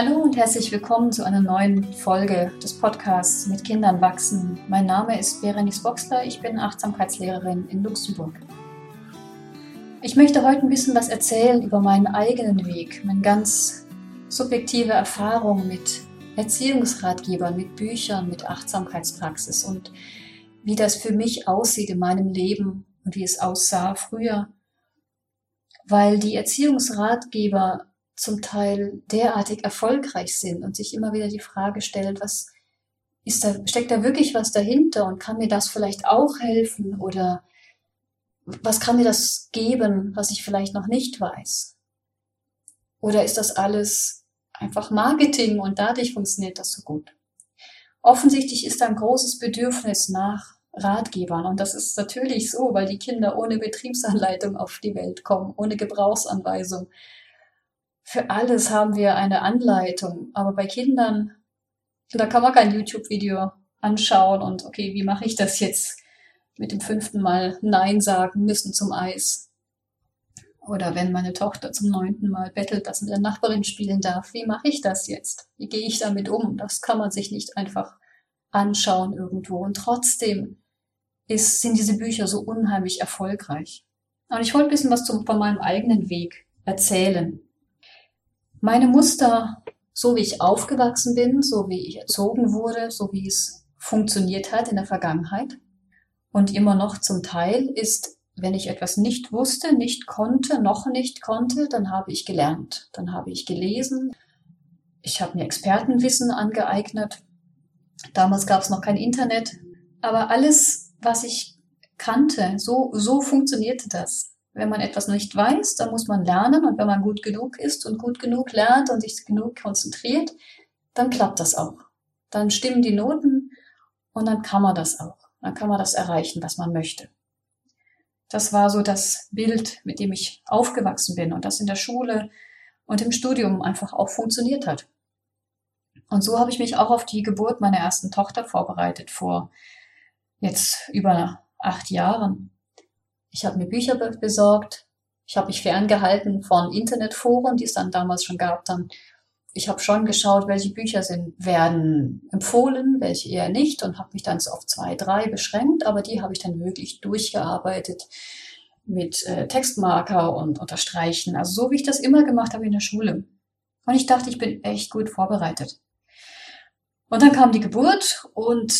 Hallo und herzlich willkommen zu einer neuen Folge des Podcasts Mit Kindern wachsen. Mein Name ist Berenice Boxler, ich bin Achtsamkeitslehrerin in Luxemburg. Ich möchte heute ein bisschen was erzählen über meinen eigenen Weg, meine ganz subjektive Erfahrung mit Erziehungsratgebern, mit Büchern, mit Achtsamkeitspraxis und wie das für mich aussieht in meinem Leben und wie es aussah früher. Weil die Erziehungsratgeber zum Teil derartig erfolgreich sind und sich immer wieder die Frage stellt, was ist da, steckt da wirklich was dahinter und kann mir das vielleicht auch helfen oder was kann mir das geben, was ich vielleicht noch nicht weiß? Oder ist das alles einfach Marketing und dadurch funktioniert das so gut? Offensichtlich ist da ein großes Bedürfnis nach Ratgebern und das ist natürlich so, weil die Kinder ohne Betriebsanleitung auf die Welt kommen, ohne Gebrauchsanweisung, für alles haben wir eine Anleitung, aber bei Kindern, da kann man kein YouTube-Video anschauen und okay, wie mache ich das jetzt mit dem fünften Mal Nein sagen müssen zum Eis? Oder wenn meine Tochter zum neunten Mal bettelt, dass sie mit der Nachbarin spielen darf, wie mache ich das jetzt? Wie gehe ich damit um? Das kann man sich nicht einfach anschauen irgendwo. Und trotzdem ist, sind diese Bücher so unheimlich erfolgreich. Und ich wollte ein bisschen was zum, von meinem eigenen Weg erzählen. Meine Muster, so wie ich aufgewachsen bin, so wie ich erzogen wurde, so wie es funktioniert hat in der Vergangenheit und immer noch zum Teil, ist, wenn ich etwas nicht wusste, nicht konnte, noch nicht konnte, dann habe ich gelernt, dann habe ich gelesen, ich habe mir Expertenwissen angeeignet. Damals gab es noch kein Internet, aber alles, was ich kannte, so, so funktionierte das. Wenn man etwas nicht weiß, dann muss man lernen und wenn man gut genug ist und gut genug lernt und sich genug konzentriert, dann klappt das auch. Dann stimmen die Noten und dann kann man das auch. Dann kann man das erreichen, was man möchte. Das war so das Bild, mit dem ich aufgewachsen bin und das in der Schule und im Studium einfach auch funktioniert hat. Und so habe ich mich auch auf die Geburt meiner ersten Tochter vorbereitet vor jetzt über acht Jahren. Ich habe mir Bücher besorgt. Ich habe mich ferngehalten von Internetforen, die es dann damals schon gab. Dann ich habe schon geschaut, welche Bücher sind, werden empfohlen, welche eher nicht und habe mich dann so auf zwei, drei beschränkt, aber die habe ich dann wirklich durchgearbeitet mit äh, Textmarker und Unterstreichen. Also so wie ich das immer gemacht habe in der Schule. Und ich dachte, ich bin echt gut vorbereitet. Und dann kam die Geburt und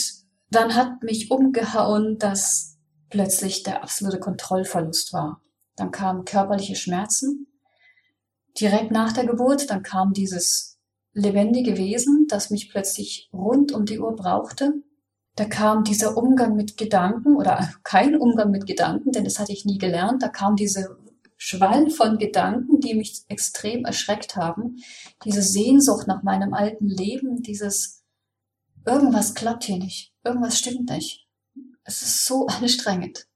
dann hat mich umgehauen, dass plötzlich der absolute Kontrollverlust war. Dann kamen körperliche Schmerzen direkt nach der Geburt. Dann kam dieses lebendige Wesen, das mich plötzlich rund um die Uhr brauchte. Da kam dieser Umgang mit Gedanken oder kein Umgang mit Gedanken, denn das hatte ich nie gelernt. Da kam diese Schwall von Gedanken, die mich extrem erschreckt haben. Diese Sehnsucht nach meinem alten Leben, dieses irgendwas klappt hier nicht, irgendwas stimmt nicht. Es ist so anstrengend.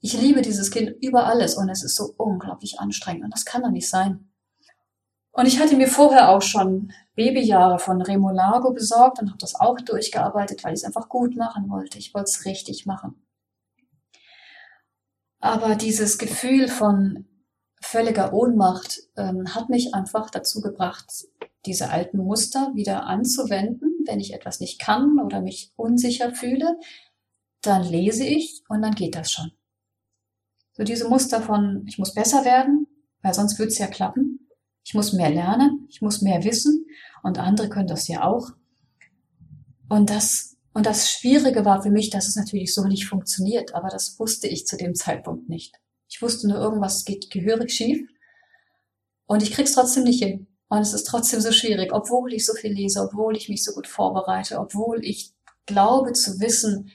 Ich liebe dieses Kind über alles und es ist so unglaublich anstrengend und das kann doch nicht sein. Und ich hatte mir vorher auch schon Babyjahre von Remolago besorgt und habe das auch durchgearbeitet, weil ich es einfach gut machen wollte. Ich wollte es richtig machen. Aber dieses Gefühl von völliger Ohnmacht ähm, hat mich einfach dazu gebracht, diese alten Muster wieder anzuwenden, wenn ich etwas nicht kann oder mich unsicher fühle, dann lese ich und dann geht das schon. So diese Muster von, ich muss besser werden, weil sonst wird es ja klappen. Ich muss mehr lernen, ich muss mehr wissen und andere können das ja auch. Und das, und das Schwierige war für mich, dass es natürlich so nicht funktioniert, aber das wusste ich zu dem Zeitpunkt nicht. Ich wusste nur, irgendwas geht gehörig schief und ich krieg's trotzdem nicht hin. Und es ist trotzdem so schwierig, obwohl ich so viel lese, obwohl ich mich so gut vorbereite, obwohl ich glaube zu wissen,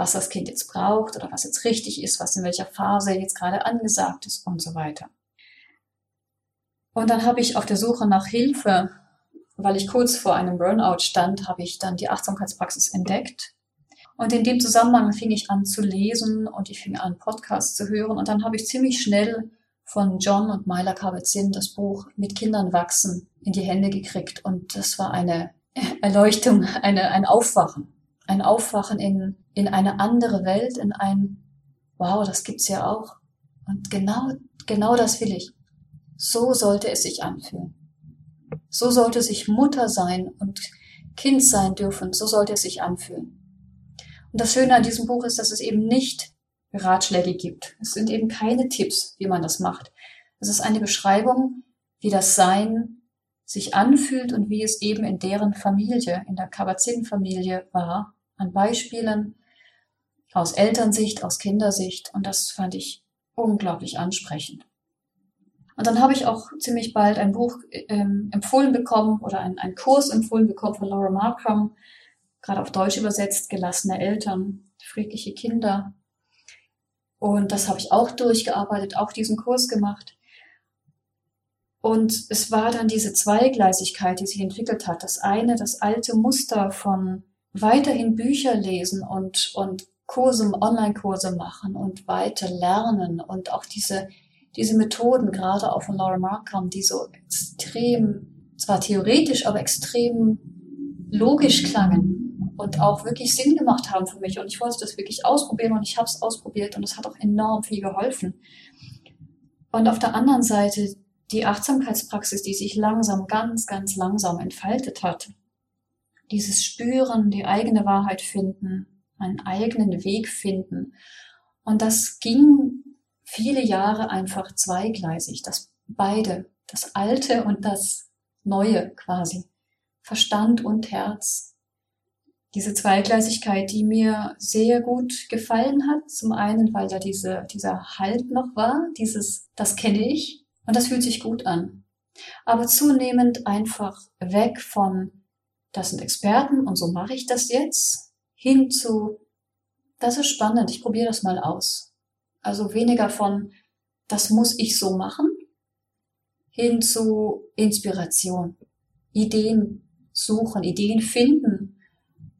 was das Kind jetzt braucht oder was jetzt richtig ist, was in welcher Phase jetzt gerade angesagt ist und so weiter. Und dann habe ich auf der Suche nach Hilfe, weil ich kurz vor einem Burnout stand, habe ich dann die Achtsamkeitspraxis entdeckt. Und in dem Zusammenhang fing ich an zu lesen und ich fing an, Podcasts zu hören. Und dann habe ich ziemlich schnell von John und Myla Kabat-Zinn das Buch Mit Kindern wachsen in die Hände gekriegt. Und das war eine Erleuchtung, eine, ein Aufwachen. Ein Aufwachen in in eine andere Welt, in ein, wow, das gibt's ja auch. Und genau, genau das will ich. So sollte es sich anfühlen. So sollte sich Mutter sein und Kind sein dürfen, so sollte es sich anfühlen. Und das Schöne an diesem Buch ist, dass es eben nicht Ratschläge gibt. Es sind eben keine Tipps, wie man das macht. Es ist eine Beschreibung, wie das Sein sich anfühlt und wie es eben in deren Familie, in der Kabat-Zinn-Familie war, an Beispielen aus Elternsicht, aus Kindersicht. Und das fand ich unglaublich ansprechend. Und dann habe ich auch ziemlich bald ein Buch ähm, empfohlen bekommen oder einen Kurs empfohlen bekommen von Laura Markham, gerade auf Deutsch übersetzt, gelassene Eltern, friedliche Kinder. Und das habe ich auch durchgearbeitet, auch diesen Kurs gemacht. Und es war dann diese Zweigleisigkeit, die sich entwickelt hat. Das eine, das alte Muster von weiterhin Bücher lesen und, und Kurse, Online-Kurse machen und weiter lernen und auch diese diese Methoden, gerade auch von Laura Markham, die so extrem, zwar theoretisch, aber extrem logisch klangen und auch wirklich Sinn gemacht haben für mich. Und ich wollte das wirklich ausprobieren und ich habe es ausprobiert und es hat auch enorm viel geholfen. Und auf der anderen Seite die Achtsamkeitspraxis, die sich langsam, ganz, ganz langsam entfaltet hat. Dieses Spüren, die eigene Wahrheit finden, einen eigenen Weg finden. Und das ging viele Jahre einfach zweigleisig, dass beide, das Alte und das Neue quasi, Verstand und Herz, diese Zweigleisigkeit, die mir sehr gut gefallen hat. Zum einen, weil da diese, dieser Halt noch war, dieses, das kenne ich und das fühlt sich gut an. Aber zunehmend einfach weg von, das sind Experten und so mache ich das jetzt, hin zu, das ist spannend, ich probiere das mal aus. Also weniger von, das muss ich so machen, hin zu Inspiration, Ideen suchen, Ideen finden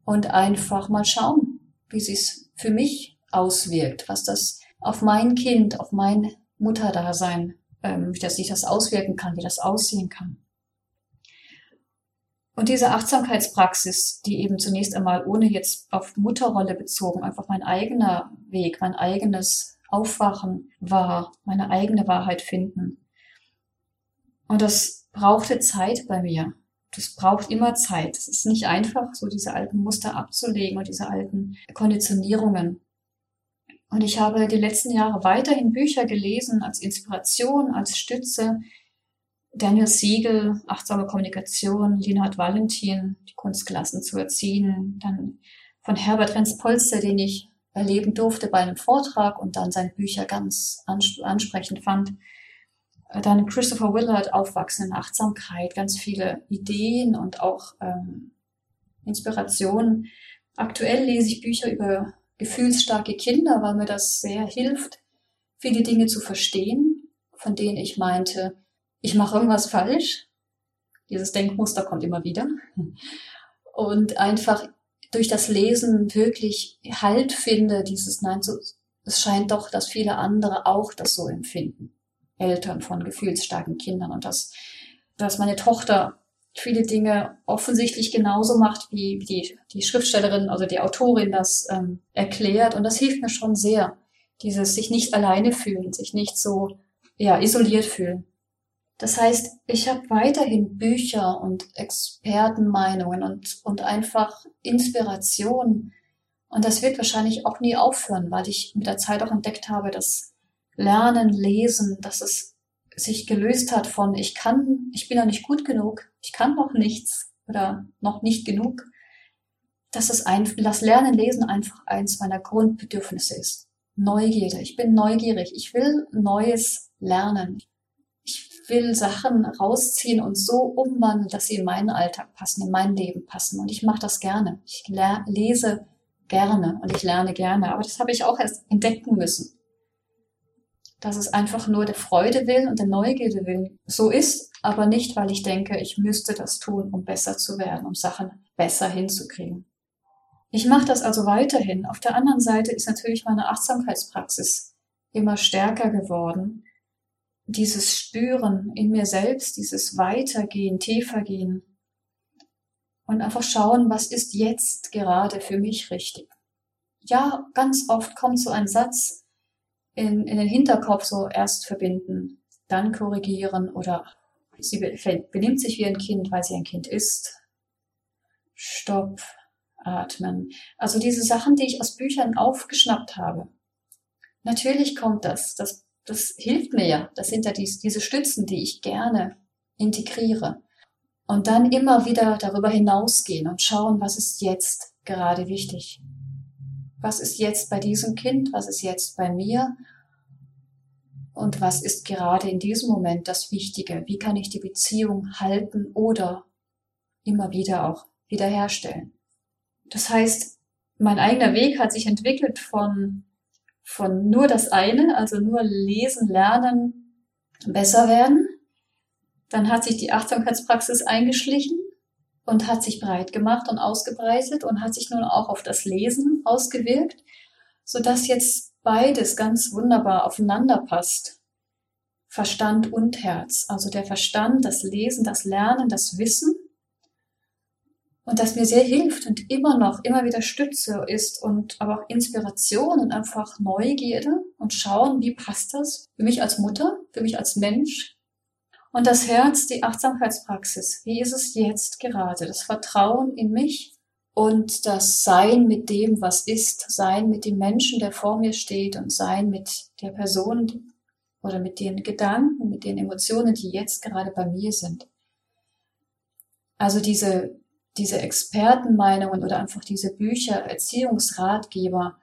und einfach mal schauen, wie es für mich auswirkt, was das auf mein Kind, auf mein Mutterdasein, ähm, wie das sich das auswirken kann, wie das aussehen kann. Und diese Achtsamkeitspraxis, die eben zunächst einmal ohne jetzt auf Mutterrolle bezogen, einfach mein eigener Weg, mein eigenes Aufwachen war, meine eigene Wahrheit finden. Und das brauchte Zeit bei mir. Das braucht immer Zeit. Es ist nicht einfach, so diese alten Muster abzulegen und diese alten Konditionierungen. Und ich habe die letzten Jahre weiterhin Bücher gelesen als Inspiration, als Stütze. Daniel Siegel, Achtsame Kommunikation, Linhard Valentin, Die Kunst gelassen zu erziehen. Dann von Herbert Renz-Polster, den ich erleben durfte bei einem Vortrag und dann seine Bücher ganz ansprechend fand. Äh, dann Christopher Willard, Aufwachsen in Achtsamkeit, ganz viele Ideen und auch ähm, Inspirationen. Aktuell lese ich Bücher über gefühlsstarke Kinder, weil mir das sehr hilft, viele Dinge zu verstehen, von denen ich meinte, ich mache irgendwas falsch. Dieses Denkmuster kommt immer wieder. Und einfach durch das Lesen wirklich Halt finde, dieses Nein, so, es scheint doch, dass viele andere auch das so empfinden. Eltern von gefühlsstarken Kindern und dass, dass meine Tochter viele Dinge offensichtlich genauso macht, wie die, die Schriftstellerin, also die Autorin das ähm, erklärt. Und das hilft mir schon sehr, dieses sich nicht alleine fühlen, sich nicht so ja, isoliert fühlen. Das heißt, ich habe weiterhin Bücher und Expertenmeinungen und, und einfach Inspiration. Und das wird wahrscheinlich auch nie aufhören, weil ich mit der Zeit auch entdeckt habe, dass Lernen, Lesen, dass es sich gelöst hat von ich kann, ich bin noch nicht gut genug, ich kann noch nichts oder noch nicht genug, dass es ein, das Lernen, Lesen einfach eins meiner Grundbedürfnisse ist. Neugierde. Ich bin neugierig. Ich will Neues lernen will Sachen rausziehen und so umwandeln, dass sie in meinen Alltag passen, in mein Leben passen. Und ich mache das gerne. Ich lese gerne und ich lerne gerne. Aber das habe ich auch erst entdecken müssen. Dass es einfach nur der Freude will und der Neugierde will so ist, aber nicht, weil ich denke, ich müsste das tun, um besser zu werden, um Sachen besser hinzukriegen. Ich mache das also weiterhin. Auf der anderen Seite ist natürlich meine Achtsamkeitspraxis immer stärker geworden dieses Spüren in mir selbst, dieses Weitergehen, Tiefergehen und einfach schauen, was ist jetzt gerade für mich richtig. Ja, ganz oft kommt so ein Satz in, in den Hinterkopf so erst verbinden, dann korrigieren oder Sie benimmt sich wie ein Kind, weil sie ein Kind ist. Stopp, atmen. Also diese Sachen, die ich aus Büchern aufgeschnappt habe. Natürlich kommt das. Das, das hilft mir ja. Das sind ja die, diese Stützen, die ich gerne integriere. Und dann immer wieder darüber hinausgehen und schauen, was ist jetzt gerade wichtig. Was ist jetzt bei diesem Kind? Was ist jetzt bei mir? Und was ist gerade in diesem Moment das Wichtige? Wie kann ich die Beziehung halten oder immer wieder auch wiederherstellen? Das heißt, mein eigener Weg hat sich entwickelt von, von nur das eine, also nur lesen, lernen, besser werden. Dann hat sich die Achtsamkeitspraxis eingeschlichen und hat sich breit gemacht und ausgebreitet und hat sich nun auch auf das Lesen ausgewirkt, so dass jetzt beides ganz wunderbar aufeinander passt. Verstand und Herz. Also der Verstand, das Lesen, das Lernen, das Wissen. Und das mir sehr hilft und immer noch, immer wieder Stütze ist und aber auch Inspiration und einfach Neugierde und schauen, wie passt das für mich als Mutter, für mich als Mensch. Und das Herz, die Achtsamkeitspraxis. Wie ist es jetzt gerade? Das Vertrauen in mich und das Sein mit dem, was ist, Sein mit dem Menschen, der vor mir steht und Sein mit der Person oder mit den Gedanken, mit den Emotionen, die jetzt gerade bei mir sind. Also diese, diese Expertenmeinungen oder einfach diese Bücher, Erziehungsratgeber,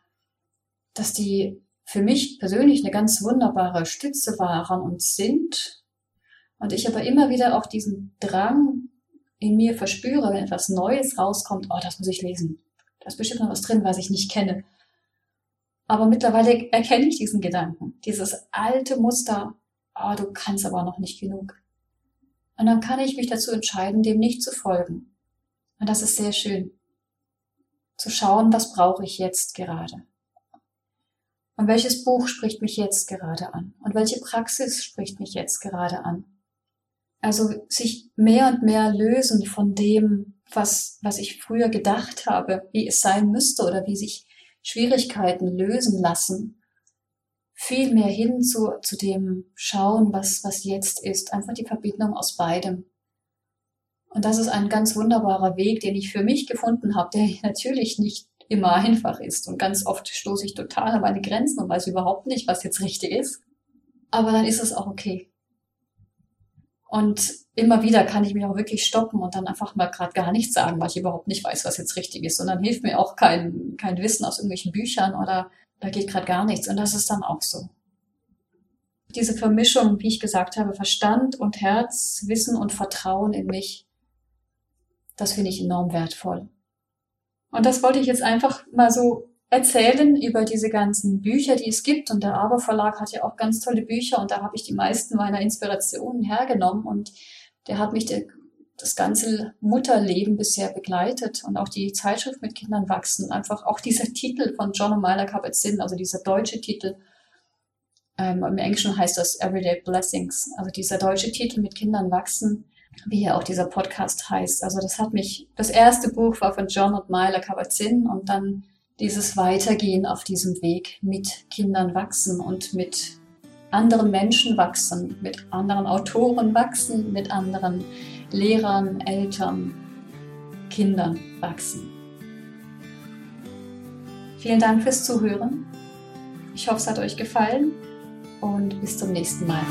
dass die für mich persönlich eine ganz wunderbare Stütze waren und sind. Und ich aber immer wieder auch diesen Drang in mir verspüre, wenn etwas Neues rauskommt, oh, das muss ich lesen. Da ist bestimmt noch was drin, was ich nicht kenne. Aber mittlerweile erkenne ich diesen Gedanken, dieses alte Muster, oh, du kannst aber noch nicht genug. Und dann kann ich mich dazu entscheiden, dem nicht zu folgen. Und das ist sehr schön. Zu schauen, was brauche ich jetzt gerade. Und welches Buch spricht mich jetzt gerade an? Und welche Praxis spricht mich jetzt gerade an? Also sich mehr und mehr lösen von dem, was, was ich früher gedacht habe, wie es sein müsste oder wie sich Schwierigkeiten lösen lassen. Viel mehr hin zu, zu dem Schauen, was, was jetzt ist. Einfach die Verbindung aus beidem. Und das ist ein ganz wunderbarer Weg, den ich für mich gefunden habe, der natürlich nicht immer einfach ist. Und ganz oft stoße ich total an meine Grenzen und weiß überhaupt nicht, was jetzt richtig ist. Aber dann ist es auch okay. Und immer wieder kann ich mich auch wirklich stoppen und dann einfach mal gerade gar nichts sagen, weil ich überhaupt nicht weiß, was jetzt richtig ist. Und dann hilft mir auch kein, kein Wissen aus irgendwelchen Büchern oder da geht gerade gar nichts. Und das ist dann auch so. Diese Vermischung, wie ich gesagt habe, Verstand und Herz, Wissen und Vertrauen in mich, das finde ich enorm wertvoll. Und das wollte ich jetzt einfach mal so erzählen über diese ganzen Bücher, die es gibt. Und der Aber Verlag hat ja auch ganz tolle Bücher und da habe ich die meisten meiner Inspirationen hergenommen und der hat mich der, das ganze Mutterleben bisher begleitet und auch die Zeitschrift mit Kindern wachsen. Einfach auch dieser Titel von John O'Malley Kabat-Zinn, also dieser deutsche Titel. Ähm, Im Englischen heißt das Everyday Blessings. Also dieser deutsche Titel mit Kindern wachsen, wie ja auch dieser Podcast heißt. Also das hat mich, das erste Buch war von John und Myla Kabat-Zinn und dann dieses Weitergehen auf diesem Weg mit Kindern wachsen und mit anderen Menschen wachsen, mit anderen Autoren wachsen, mit anderen Lehrern, Eltern, Kindern wachsen. Vielen Dank fürs Zuhören. Ich hoffe, es hat euch gefallen und bis zum nächsten Mal.